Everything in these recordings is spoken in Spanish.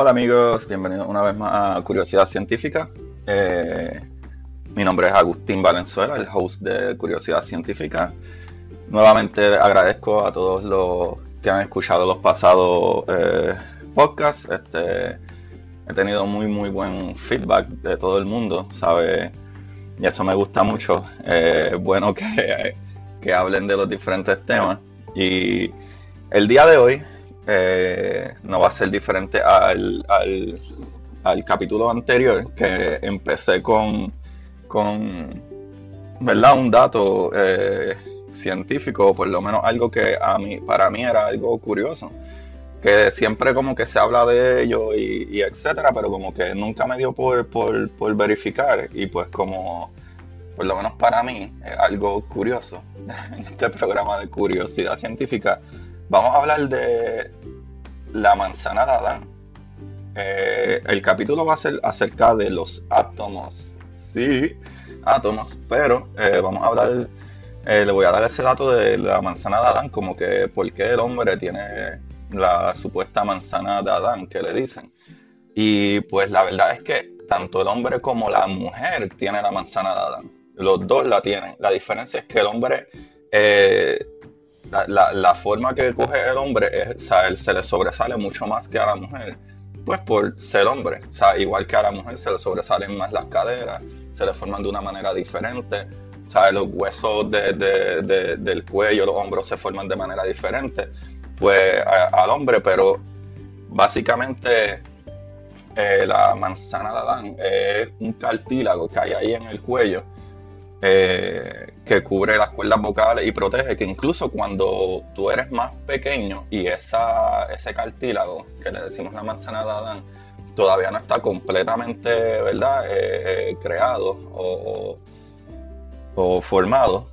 Hola amigos, bienvenidos una vez más a Curiosidad Científica. Eh, mi nombre es Agustín Valenzuela, el host de Curiosidad Científica. Nuevamente agradezco a todos los que han escuchado los pasados eh, podcasts. Este, he tenido muy muy buen feedback de todo el mundo, ¿sabe? Y eso me gusta mucho. Es bueno que, que hablen de los diferentes temas. Y el día de hoy eh, no va a ser diferente al, al, capítulo anterior, que empecé con, con ¿verdad? un dato eh, científico, o por lo menos algo que a mí, para mí era algo curioso. Que siempre como que se habla de ello y, etcétera, pero como que nunca me dio por, por, por verificar. Y pues como por lo menos para mí, es algo curioso en este programa de curiosidad científica Vamos a hablar de la manzana de Adán. Eh, el capítulo va a ser acerca de los átomos. Sí, átomos, pero eh, vamos a hablar, eh, le voy a dar ese dato de la manzana de Adán, como que por qué el hombre tiene la supuesta manzana de Adán que le dicen. Y pues la verdad es que tanto el hombre como la mujer tienen la manzana de Adán. Los dos la tienen. La diferencia es que el hombre la, forma que coge el hombre es, o sea, él se le sobresale mucho más que a la mujer, pues por ser hombre, o sea, igual que a la mujer se le sobresalen más las caderas, se le forman de una manera diferente, o sea, los huesos del cuello, los hombros se forman de manera diferente, pues al hombre, pero básicamente eh, la manzana de Adán es un cartílago que hay ahí en el cuello eh, que cubre las cuerdas vocales y protege que incluso cuando tú eres más pequeño y esa, ese cartílago que le decimos la manzana de Adán todavía no está completamente ¿verdad? Eh, eh, creado o, formado,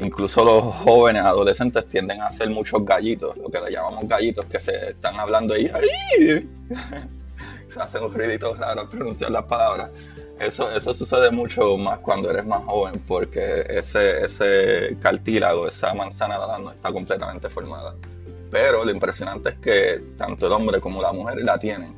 incluso los jóvenes adolescentes tienden a hacer muchos gallitos, lo que le llamamos gallitos, que se están hablando ahí, se hacen un ruidito raro al pronunciar las palabras. Eso, eso sucede mucho más cuando eres más joven, porque ese, ese cartílago, esa manzana de no está completamente formada. Pero lo impresionante es que tanto el hombre como la mujer la tienen.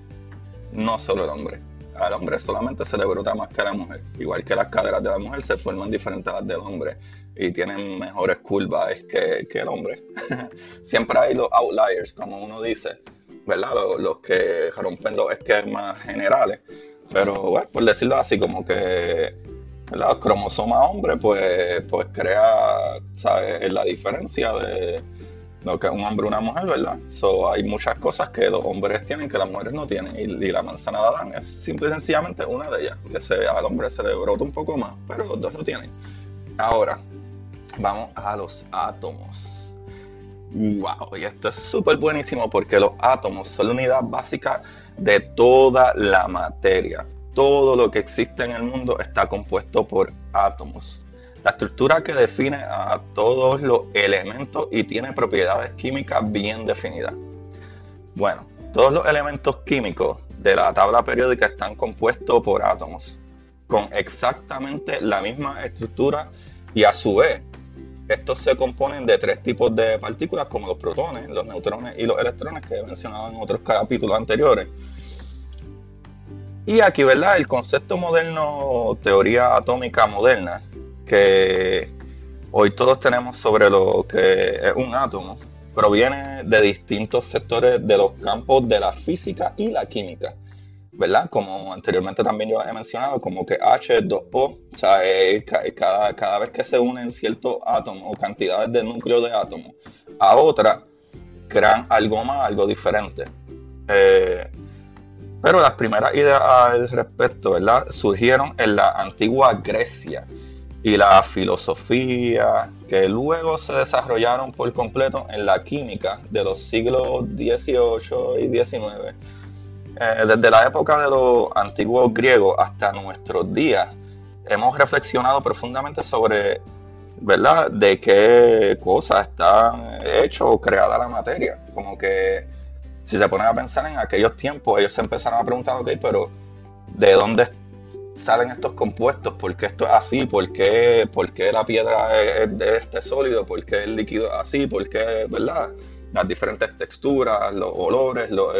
No solo el hombre. Al hombre solamente se le brota más que a la mujer. Igual que las caderas de la mujer se forman diferentes a las del hombre y tienen mejores curvas que, que el hombre. Siempre hay los outliers, como uno dice, ¿verdad? Los, los que rompen los esquemas generales pero bueno, por decirlo así, como que el cromosoma hombre, pues, pues crea la diferencia de lo que es un hombre y una mujer, ¿verdad? So, hay muchas cosas que los hombres tienen que las mujeres no tienen. Y, la manzana de Adán es simple y sencillamente una de ellas. Que se, al hombre se le brota un poco más, pero los dos lo tienen. Ahora, vamos a los átomos. Wow, y esto es súper buenísimo porque los átomos son la unidad básica de toda la materia. Todo lo que existe en el mundo está compuesto por átomos. La estructura que define a todos los elementos y tiene propiedades químicas bien definidas. Bueno, todos los elementos químicos de la tabla periódica están compuestos por átomos, con exactamente la misma estructura y a su vez estos se componen de tres tipos de partículas como los protones, los neutrones y los electrones que he mencionado en otros capítulos anteriores. Y aquí, ¿verdad? El concepto moderno, teoría atómica moderna, que hoy todos tenemos sobre lo que es un átomo, proviene de distintos sectores de los campos de la física y la química. ¿Verdad? Como anteriormente también yo he mencionado, como que H2O, o sea, cada, cada vez que se unen ciertos átomos o cantidades de núcleo de átomos a otra, crean algo más, algo diferente. Eh, pero las primeras ideas al respecto, ¿verdad? Surgieron en la antigua Grecia y la filosofía que luego se desarrollaron por completo en la química de los siglos XVIII y XIX eh, desde la época de los antiguos griegos hasta nuestros días, hemos reflexionado profundamente sobre, ¿verdad?, de qué cosas está hecho o creada la materia. Como que si se ponen a pensar en aquellos tiempos, ellos se empezaron a preguntar, ok, pero ¿de dónde salen estos compuestos? ¿Por qué esto es así? ¿Por qué, por qué la piedra es de este sólido? ¿Por qué el líquido es así? ¿Por qué, verdad? las diferentes texturas, los olores, los,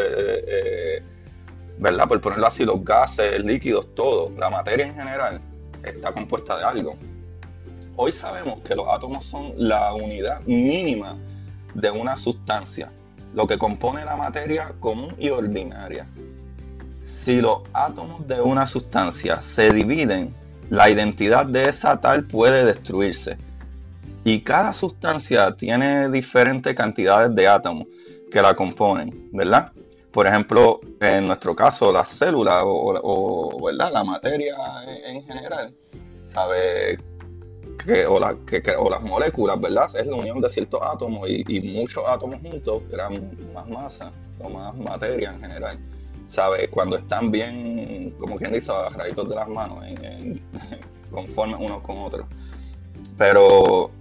¿verdad? Por ponerlo así, los gases, líquidos, todo, la materia en general está compuesta de algo. Hoy sabemos que los átomos son la unidad mínima de una sustancia, lo que compone la materia común y ordinaria. Si los átomos de una sustancia se dividen, la identidad de esa tal puede destruirse. Y cada sustancia tiene diferentes cantidades de átomos que la componen, ¿verdad? Por ejemplo, en nuestro caso, las células o, la materia en, general, sabe que, o, las moléculas, ¿verdad? Es la unión de ciertos átomos y, muchos átomos juntos crean más masa o más materia en general. ¿Sabe? Cuando están bien, como quien dice, agarraditos de las manos, en, conforme unos con otros. Pero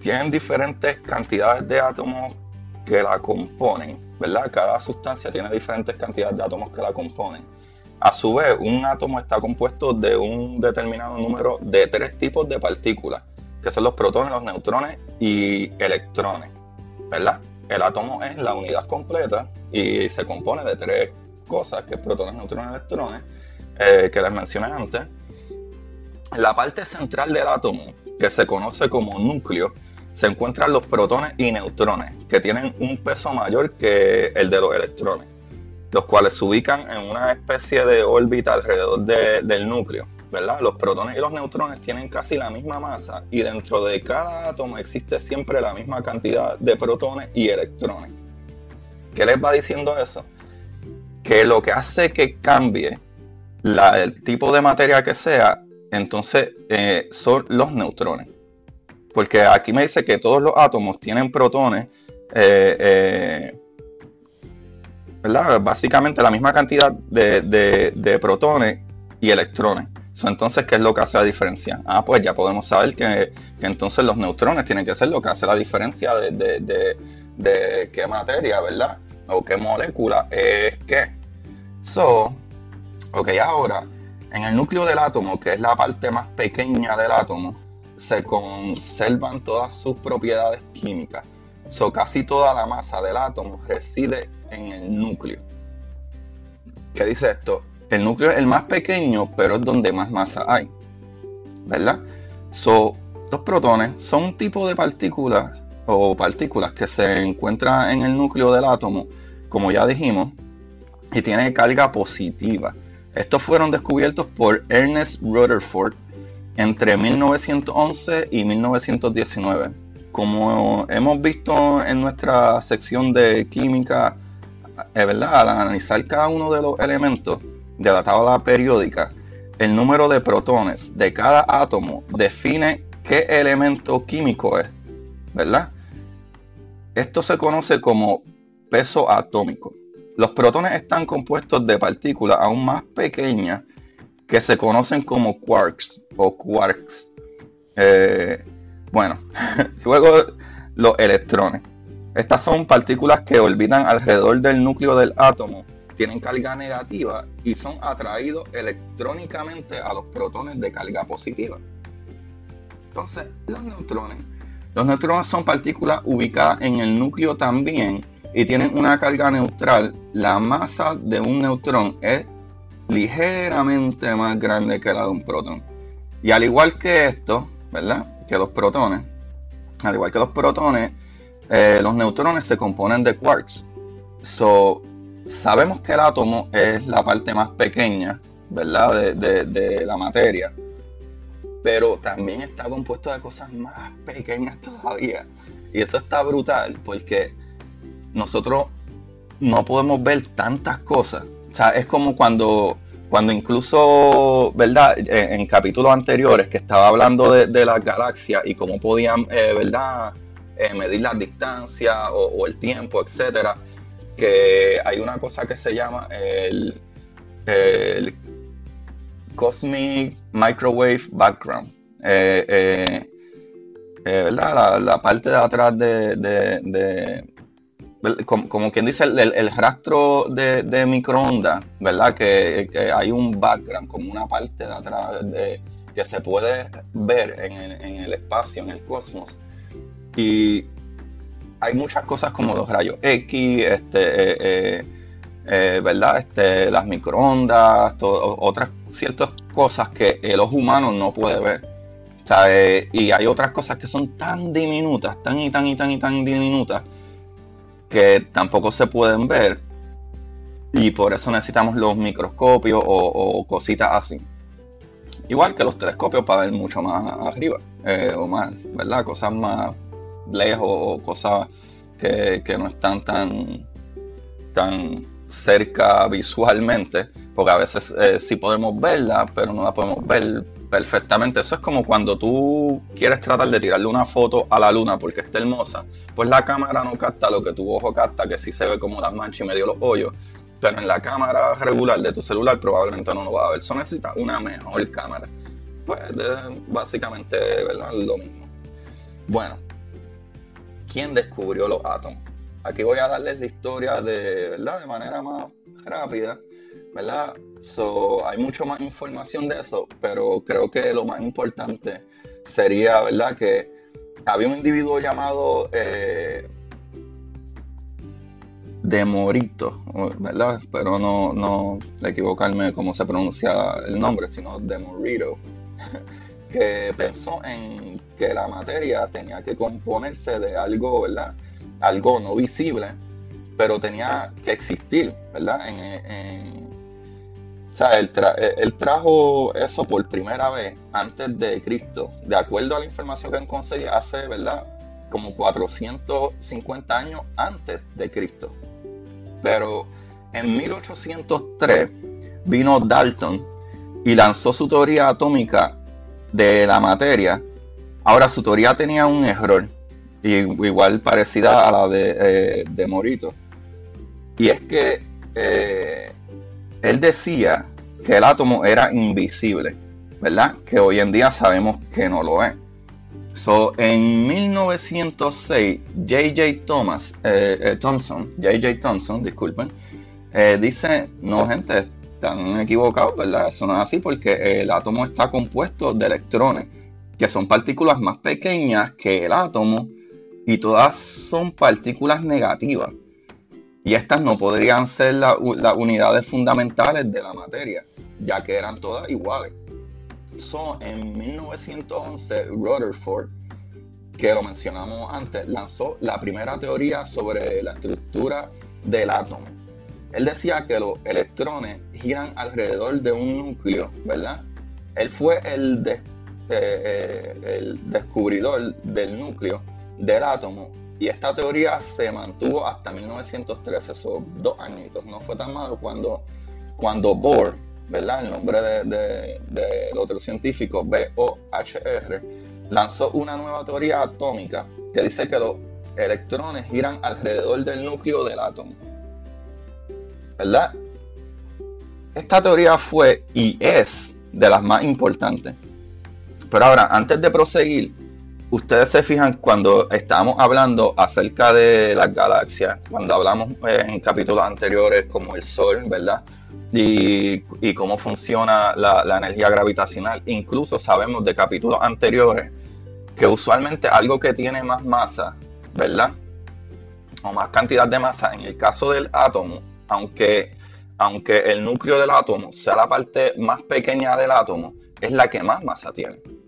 tienen diferentes cantidades de átomos que la componen, ¿verdad? Cada sustancia tiene diferentes cantidades de átomos que la componen. A su vez, un átomo está compuesto de un determinado número de tres tipos de partículas, que son los protones, los neutrones y electrones, ¿verdad? El átomo es la unidad completa y se compone de tres cosas, que es protones, neutrones y electrones, eh, que les mencioné antes. La parte central del átomo, que se conoce como núcleo, se encuentran los protones y neutrones, que tienen un peso mayor que el de los electrones, los cuales se ubican en una especie de órbita alrededor del núcleo. ¿verdad? Los protones y los neutrones tienen casi la misma masa y dentro de cada átomo existe siempre la misma cantidad de protones y electrones. ¿Qué les va diciendo eso? Que lo que hace que cambie el tipo de materia que sea, entonces eh, son los neutrones porque aquí me dice que todos los átomos tienen protones, eh, eh, ¿verdad? Básicamente la misma cantidad de, protones y electrones. entonces, ¿qué es lo que hace la diferencia? Ah, pues ya podemos saber que, entonces los neutrones tienen que ser lo que hace la diferencia de, qué materia, ¿verdad? O qué molécula es qué. So, ok, ahora, en el núcleo del átomo, que es la parte más pequeña del átomo, se conservan todas sus propiedades químicas. So, casi toda la masa del átomo reside en el núcleo. ¿Qué dice esto? El núcleo es el más pequeño, pero es donde más masa hay. ¿Verdad? So, los protones son un tipo de partículas o partículas que se encuentran en el núcleo del átomo, como ya dijimos, y tiene carga positiva. Estos fueron descubiertos por Ernest Rutherford entre 1911 y 1919. Como hemos visto en nuestra sección de química, es verdad, al analizar cada uno de los elementos de la tabla periódica, el número de protones de cada átomo define qué elemento químico es, ¿verdad? Esto se conoce como peso atómico. Los protones están compuestos de partículas aún más pequeñas que se conocen como quarks o quarks. Eh, bueno, luego los electrones. Estas son partículas que orbitan alrededor del núcleo del átomo, tienen carga negativa y son atraídos electrónicamente a los protones de carga positiva. Entonces, los neutrones. Los neutrones son partículas ubicadas en el núcleo también y tienen una carga neutral. La masa de un neutrón es ligeramente más grande que la de un protón. Y al igual que esto, ¿verdad? Que los protones, al igual que los protones, eh, los neutrones se componen de quarks. So, sabemos que el átomo es la parte más pequeña, ¿verdad? De, la materia. Pero también está compuesto de cosas más pequeñas todavía. Y eso está brutal porque nosotros no podemos ver tantas cosas. O sea, es como cuando cuando incluso, ¿verdad? Eh, en capítulos anteriores que estaba hablando de, de las galaxias y cómo podían, eh, ¿verdad? Eh, medir las distancias o, el tiempo, etcétera, que hay una cosa que se llama el, Cosmic Microwave Background. ¿verdad? La, parte de atrás de, como, quien dice, el, rastro de, microondas, ¿verdad? Que, hay un background, como una parte de atrás de, que se puede ver en el, espacio, en el cosmos. Y hay muchas cosas como los rayos X, este, ¿verdad? Este, las microondas, otras ciertas cosas que el ojo humano no puede ver. y hay otras cosas que son tan diminutas, tan y tan y tan y tan diminutas, que tampoco se pueden ver. Y por eso necesitamos los microscopios o, cositas así. Igual que los telescopios para ver mucho más arriba. Eh, o más, ¿verdad? Cosas más lejos o cosas que, no están tan, tan cerca visualmente. Porque a veces eh, sí podemos verla, pero no la podemos ver perfectamente. Eso es como cuando tú quieres tratar de tirarle una foto a la luna porque está hermosa, pues la cámara no capta lo que tu ojo capta, que sí se ve como las manchas y medio los hoyos, pero en la cámara regular de tu celular probablemente no lo va a ver. Eso necesita una mejor cámara. Pues básicamente, ¿verdad? Lo mismo. Bueno, ¿quién descubrió los átomos? Aquí voy a darles la historia de, ¿verdad? De manera más rápida, ¿verdad? So, hay mucho más información de eso, pero creo que lo más importante sería, ¿verdad? Que había un individuo llamado eh, Demorito, ¿verdad? Pero no, no equivocarme cómo se pronuncia el nombre, sino Demorito, que pensó en que la materia tenía que componerse de algo, ¿verdad? Algo no visible, pero tenía que existir, ¿verdad? en, o sea, él, trajo eso por primera vez antes de Cristo, de acuerdo a la información que conseguí hace, ¿verdad? Como 450 años antes de Cristo. Pero en 1803 vino Dalton y lanzó su teoría atómica de la materia. Ahora, su teoría tenía un error, igual parecida a la de, eh, Morito. Y es que eh, él decía que el átomo era invisible, ¿verdad? Que hoy en día sabemos que no lo es. So, en 1906, J.J. Thomas, eh, eh, Thompson, J.J. Thompson, disculpen, eh, dice, no gente, están equivocados, ¿verdad? Eso no es así porque el átomo está compuesto de electrones, que son partículas más pequeñas que el átomo y todas son partículas negativas y estas no podrían ser las unidades fundamentales de la materia, ya que eran todas iguales. So, en 1911, Rutherford, que lo mencionamos antes, lanzó la primera teoría sobre la estructura del átomo. Él decía que los electrones giran alrededor de un núcleo, ¿verdad? Él fue el, eh, eh, el descubridor del núcleo del átomo y esta teoría se mantuvo hasta 1913, son dos añitos. No fue tan malo cuando, cuando Bohr, ¿verdad? El nombre del de, otro científico, B-O-H-R, lanzó una nueva teoría atómica que dice que los electrones giran alrededor del núcleo del átomo. ¿Verdad? Esta teoría fue y es de las más importantes. Pero ahora, antes de proseguir, ustedes se fijan cuando estamos hablando acerca de las galaxias, cuando hablamos eh, en capítulos anteriores como el Sol, ¿verdad? Y, cómo funciona la, energía gravitacional. Incluso sabemos de capítulos anteriores que usualmente algo que tiene más masa, ¿verdad? O más cantidad de masa, en el caso del átomo, aunque, aunque el núcleo del átomo sea la parte más pequeña del átomo, es la que más masa tiene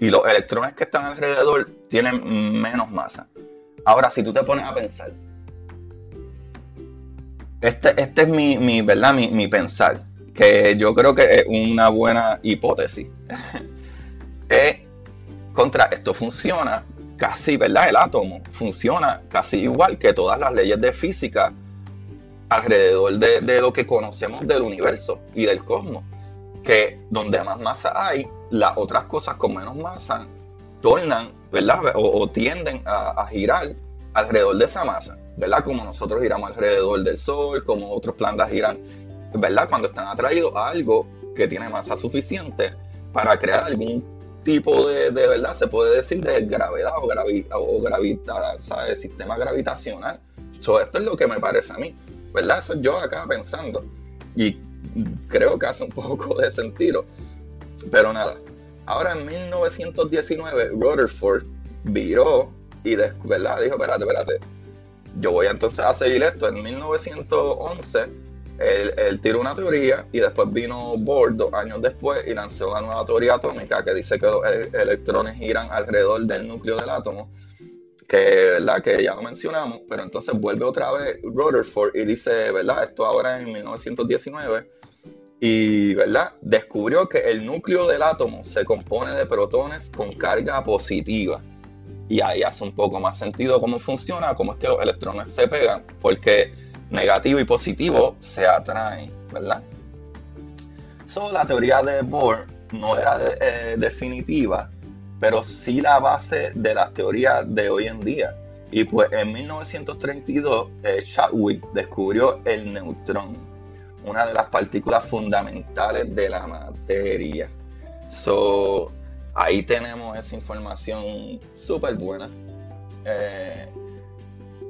y los electrones que están alrededor tienen menos masa. Ahora, si tú te pones a pensar, este, este es mi, ¿verdad? Mi, pensar, que yo creo que es una buena hipótesis. contra esto funciona casi, ¿verdad? El átomo funciona casi igual que todas las leyes de física alrededor de, de lo que conocemos del universo y del cosmos. Que donde más masa hay, las otras cosas con menos masa tornan, ¿verdad? O, tienden a, girar alrededor de esa masa, ¿verdad? Como nosotros giramos alrededor del Sol, como otros planetas giran, ¿verdad? Cuando están atraídos a algo que tiene masa suficiente para crear algún tipo de, de ¿verdad? Se puede decir de gravedad o, gravi, o gravita, ¿sabes? Sistema gravitacional. So, esto es lo que me parece a mí, ¿verdad? Eso yo acá pensando. Y creo que hace un poco de sentido. Pero nada, ahora en 1919 Rutherford viró y ¿verdad? dijo, espérate, espérate, yo voy entonces a seguir esto. En 1911, él, él tiró una teoría y después vino Bohr dos años después y lanzó una nueva teoría atómica que dice que los electrones giran alrededor del núcleo del átomo que la que ya lo mencionamos, pero entonces vuelve otra vez Rutherford y dice, ¿verdad? Esto ahora en 1919 y, ¿verdad? Descubrió que el núcleo del átomo se compone de protones con carga positiva. Y ahí hace un poco más sentido cómo funciona, cómo es que los electrones se pegan, porque negativo y positivo se atraen, ¿verdad? So, la teoría de Bohr no era eh, definitiva, pero sí la base de las teorías de hoy en día. Y pues en 1932 eh, Chadwick descubrió el neutrón, una de las partículas fundamentales de la materia. So, ahí tenemos esa información súper buena. Eh,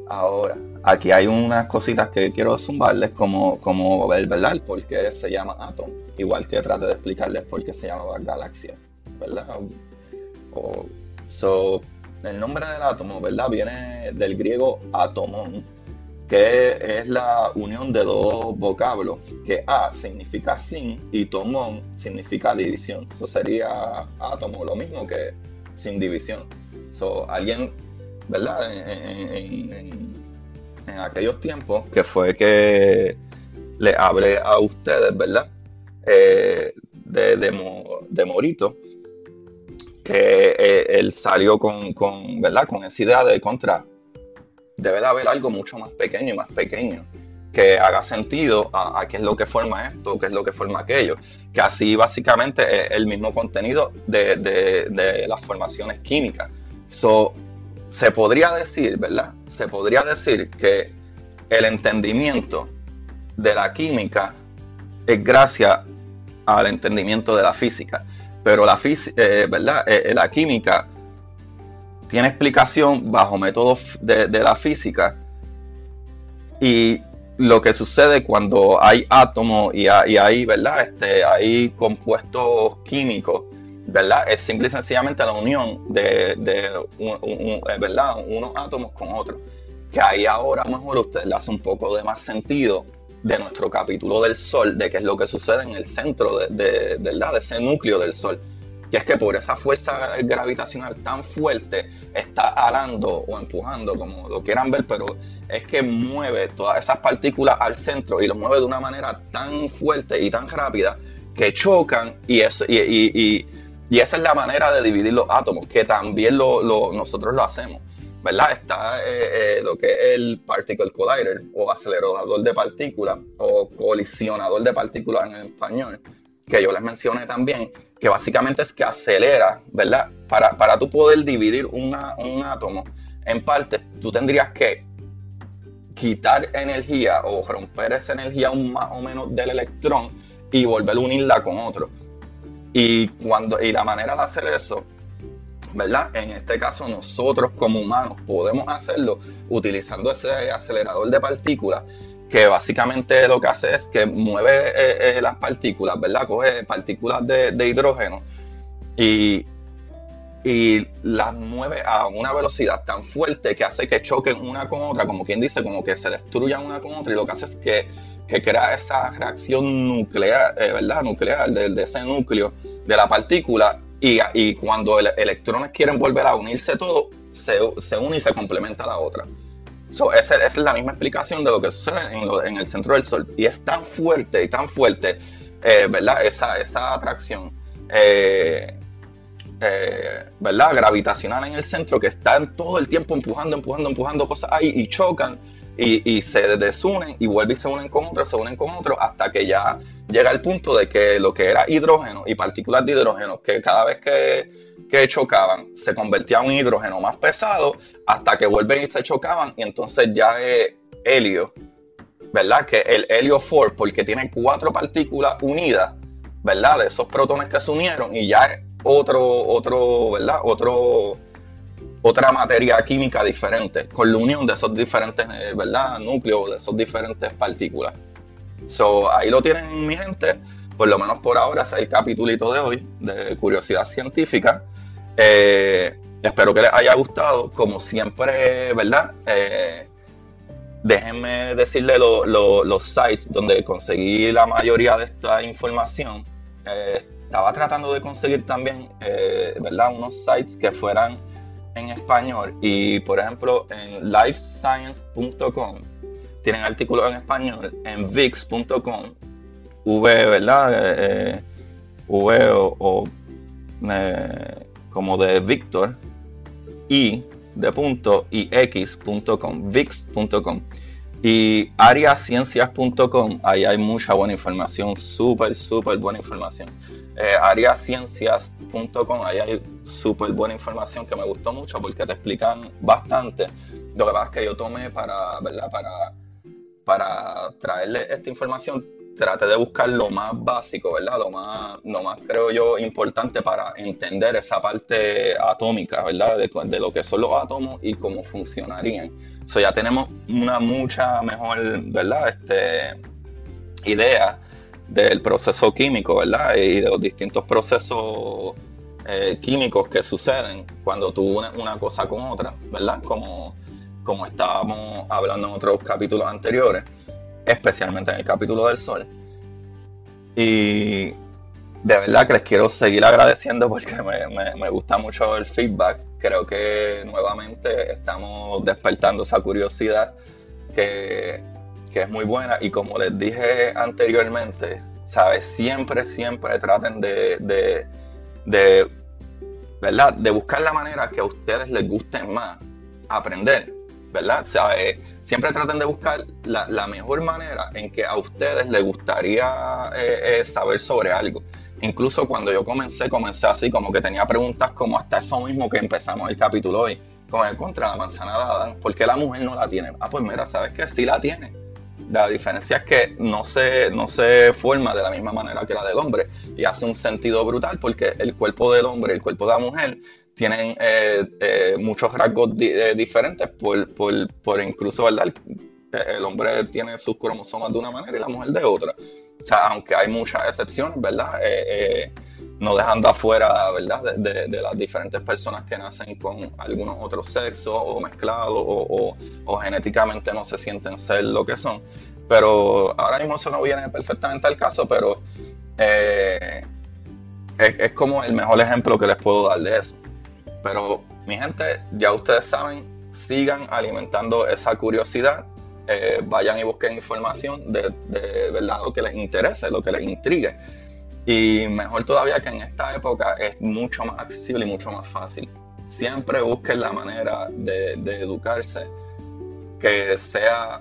ahora, aquí hay unas cositas que quiero zumbarles, como, como ¿verdad? por qué se llama átomo. Igual que trate de explicarles por qué se llama galaxia, ¿verdad? So, el nombre del átomo, ¿verdad? Viene del griego atomón, que es la unión de dos vocablos, que A significa sin y tomón significa división. Eso sería átomo, lo mismo que sin división. So, alguien, ¿verdad? En, aquellos tiempos, que fue que le hablé a ustedes, ¿verdad? Eh, de, de Morito, que eh, él salió con, con, ¿verdad? con esa idea de contra. Debe de haber algo mucho más pequeño y más pequeño que haga sentido a, qué es lo que forma esto, qué es lo que forma aquello. Que así básicamente es el mismo contenido de, de, las formaciones químicas. So, se podría decir, ¿verdad? Se podría decir que el entendimiento de la química es gracias al entendimiento de la física pero la, eh, ¿verdad? Eh, eh, la química tiene explicación bajo métodos de, la física y lo que sucede cuando hay átomos y, hay, ¿verdad? Este, hay compuestos químicos, ¿verdad? Es simple y sencillamente la unión de, ¿verdad? unos átomos con otros. Que ahí ahora a lo mejor usted le hace un poco de más sentido de nuestro capítulo del Sol, de qué es lo que sucede en el centro de, de, de, ese núcleo del Sol. Que es que por esa fuerza gravitacional tan fuerte está alando o empujando, como lo quieran ver, pero es que mueve todas esas partículas al centro y lo mueve de una manera tan fuerte y tan rápida que chocan y, eso, y, y, y, esa es la manera de dividir los átomos, que también lo, lo, nosotros lo hacemos. ¿Verdad? Está eh, eh, lo que es el Particle Collider o acelerador de partículas o colisionador de partículas en español, que yo les mencioné también, que básicamente es que acelera, ¿verdad? Para, para tú poder dividir un átomo en partes, tú tendrías que quitar energía o romper esa energía un más o menos del electrón y volver a unirla con otro. Y, cuando, y la manera de hacer eso En este caso nosotros como humanos podemos hacerlo utilizando ese acelerador de partículas que básicamente lo que hace es que mueve eh, eh, las partículas, ¿verdad? Coge partículas de, hidrógeno y, las mueve a una velocidad tan fuerte que hace que choquen una con otra, como quien dice, como que se destruyan una con otra y lo que hace es que, crea esa reacción nuclear, eh. Nuclear de, de ese núcleo de la partícula y, cuando electrones quieren volver a unirse todo, se, se une y se complementa la otra. esa, es la misma explicación de lo que sucede en, el centro del Sol. Y es tan fuerte y tan fuerte, eh, ¿verdad? Esa, esa atracción, eh, eh, ¿verdad? Gravitacional en el centro que están todo el tiempo empujando, empujando, empujando cosas ahí y chocan y, se desunen y vuelven y se unen con otros, se unen con otros hasta que ya llega el punto de que lo que era hidrógeno y partículas de hidrógeno, que cada vez que, que chocaban se convertía en un hidrógeno más pesado hasta que vuelven y se chocaban y entonces ya es helio, ¿verdad? Que el helio 4, porque tiene cuatro partículas unidas, ¿verdad? De esos protones que se unieron y ya es otro, otro, ¿verdad? Otro otra materia química diferente, con la unión de esos diferentes eh, ¿verdad? núcleos, de esos diferentes partículas. So, ahí lo tienen mi gente, por lo menos por ahora, es el capítulito de hoy de curiosidad científica. Eh, espero que les haya gustado, como siempre, ¿verdad? Eh, déjenme decirle los sites donde conseguí la mayoría de esta información. Estaba tratando de conseguir también, ¿verdad? Unos sites que fueran en español y, por ejemplo, en lifescience.com tienen artículos en español, en vix.com, v, ¿verdad? Eh, v o, como de Víctor, y de punto y x.com, vix.com. Y ariaciencias.com, ahí hay mucha buena información, súper, súper buena información. Eh, ariaciencias.com, ahí hay súper buena información que me gustó mucho porque te explican bastante. Lo que pasa que yo tomé para, ¿verdad? Para, para traerle esta información, traté de buscar lo más básico, ¿verdad? Lo más, lo más creo yo importante para entender esa parte atómica, ¿verdad? De, de lo que son los átomos y cómo funcionarían. So ya tenemos una mucha mejor, ¿verdad? Este, idea del proceso químico, ¿verdad? Y de los distintos procesos eh, químicos que suceden cuando tú unes una cosa con otra, ¿verdad? Como, como estábamos hablando en otros capítulos anteriores, especialmente en el capítulo del Sol. Y de verdad que les quiero seguir agradeciendo porque me, me gusta mucho el feedback creo que nuevamente estamos despertando esa curiosidad que, es muy buena y como les dije anteriormente, ¿sabes? Siempre, siempre traten de, de, ¿verdad? De buscar la manera que a ustedes les guste más aprender, ¿verdad? Siempre traten de buscar la, mejor manera en que a ustedes les gustaría eh, eh, saber sobre algo. Incluso cuando yo comencé, comencé así, como que tenía preguntas como hasta eso mismo que empezamos el capítulo hoy, con el contra la manzana dada, ¿por qué la mujer no la tiene? Ah, pues mira, sabes que sí la tiene. La diferencia es que no se, no se forma de la misma manera que la del hombre y hace un sentido brutal porque el cuerpo del hombre y el cuerpo de la mujer tienen eh, eh, muchos rasgos eh, diferentes por, por, por, incluso, ¿verdad? el hombre tiene sus cromosomas de una manera y la mujer de otra o sea, aunque hay muchas excepciones, ¿verdad? No dejando afuera, ¿verdad? De, las diferentes personas que nacen con algunos otros sexos o mezclados o, genéticamente no se sienten ser lo que son. Pero ahora mismo eso no viene perfectamente al caso, pero eh, es, como el mejor ejemplo que les puedo dar de eso. Pero mi gente, ya ustedes saben, sigan alimentando esa curiosidad eh, vayan y busquen información de, verdad lo que les interese, lo que les intrigue. Y mejor todavía que en esta época es mucho más accesible y mucho más fácil. Siempre busquen la manera de, educarse que sea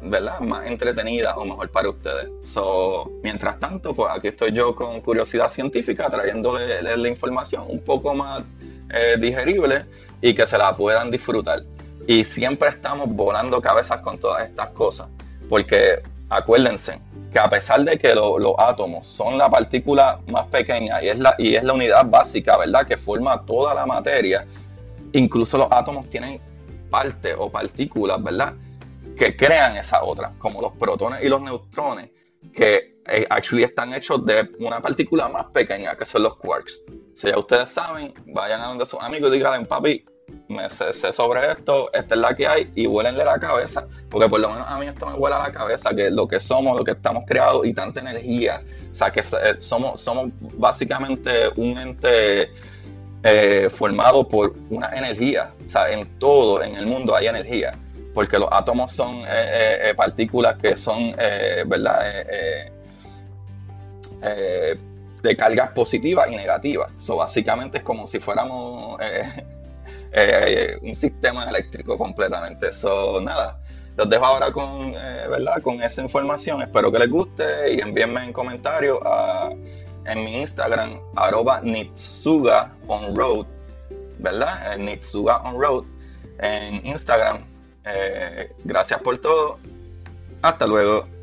¿verdad? más entretenida o mejor para ustedes. So, mientras tanto, pues aquí estoy yo con curiosidad científica trayéndole la información un poco más eh, digerible y que se la puedan disfrutar. Y siempre estamos volando cabezas con todas estas cosas. Porque acuérdense que a pesar de que los átomos son la partícula más pequeña y es, la, y es la unidad básica, ¿verdad? Que forma toda la materia, incluso los átomos tienen partes o partículas, ¿verdad? Que crean esa otra, como los protones y los neutrones, que eh, actually están hechos de una partícula más pequeña, que son los quarks. Si ya ustedes saben, vayan a donde sus amigos y díganle, papi, me sé, sobre esto, esta es la que hay, y huélenle la cabeza, porque por lo menos a mí esto me huele a la cabeza, que lo que somos, lo que estamos creados y tanta energía, o sea, que eh, somos, somos básicamente un ente eh, formado por una energía, o sea, en todo, en el mundo hay energía, porque los átomos son eh, partículas que son, ¿verdad? de cargas positivas y negativas. So, básicamente es como si fuéramos un sistema eléctrico completamente. Eso, nada, los dejo ahora con, eh, ¿verdad? con esa información. Espero que les guste y envíenme en comentarios en mi Instagram, arroba Nitsuga on road, ¿verdad? Nitsuga on road en Instagram. Eh, gracias por todo. Hasta luego.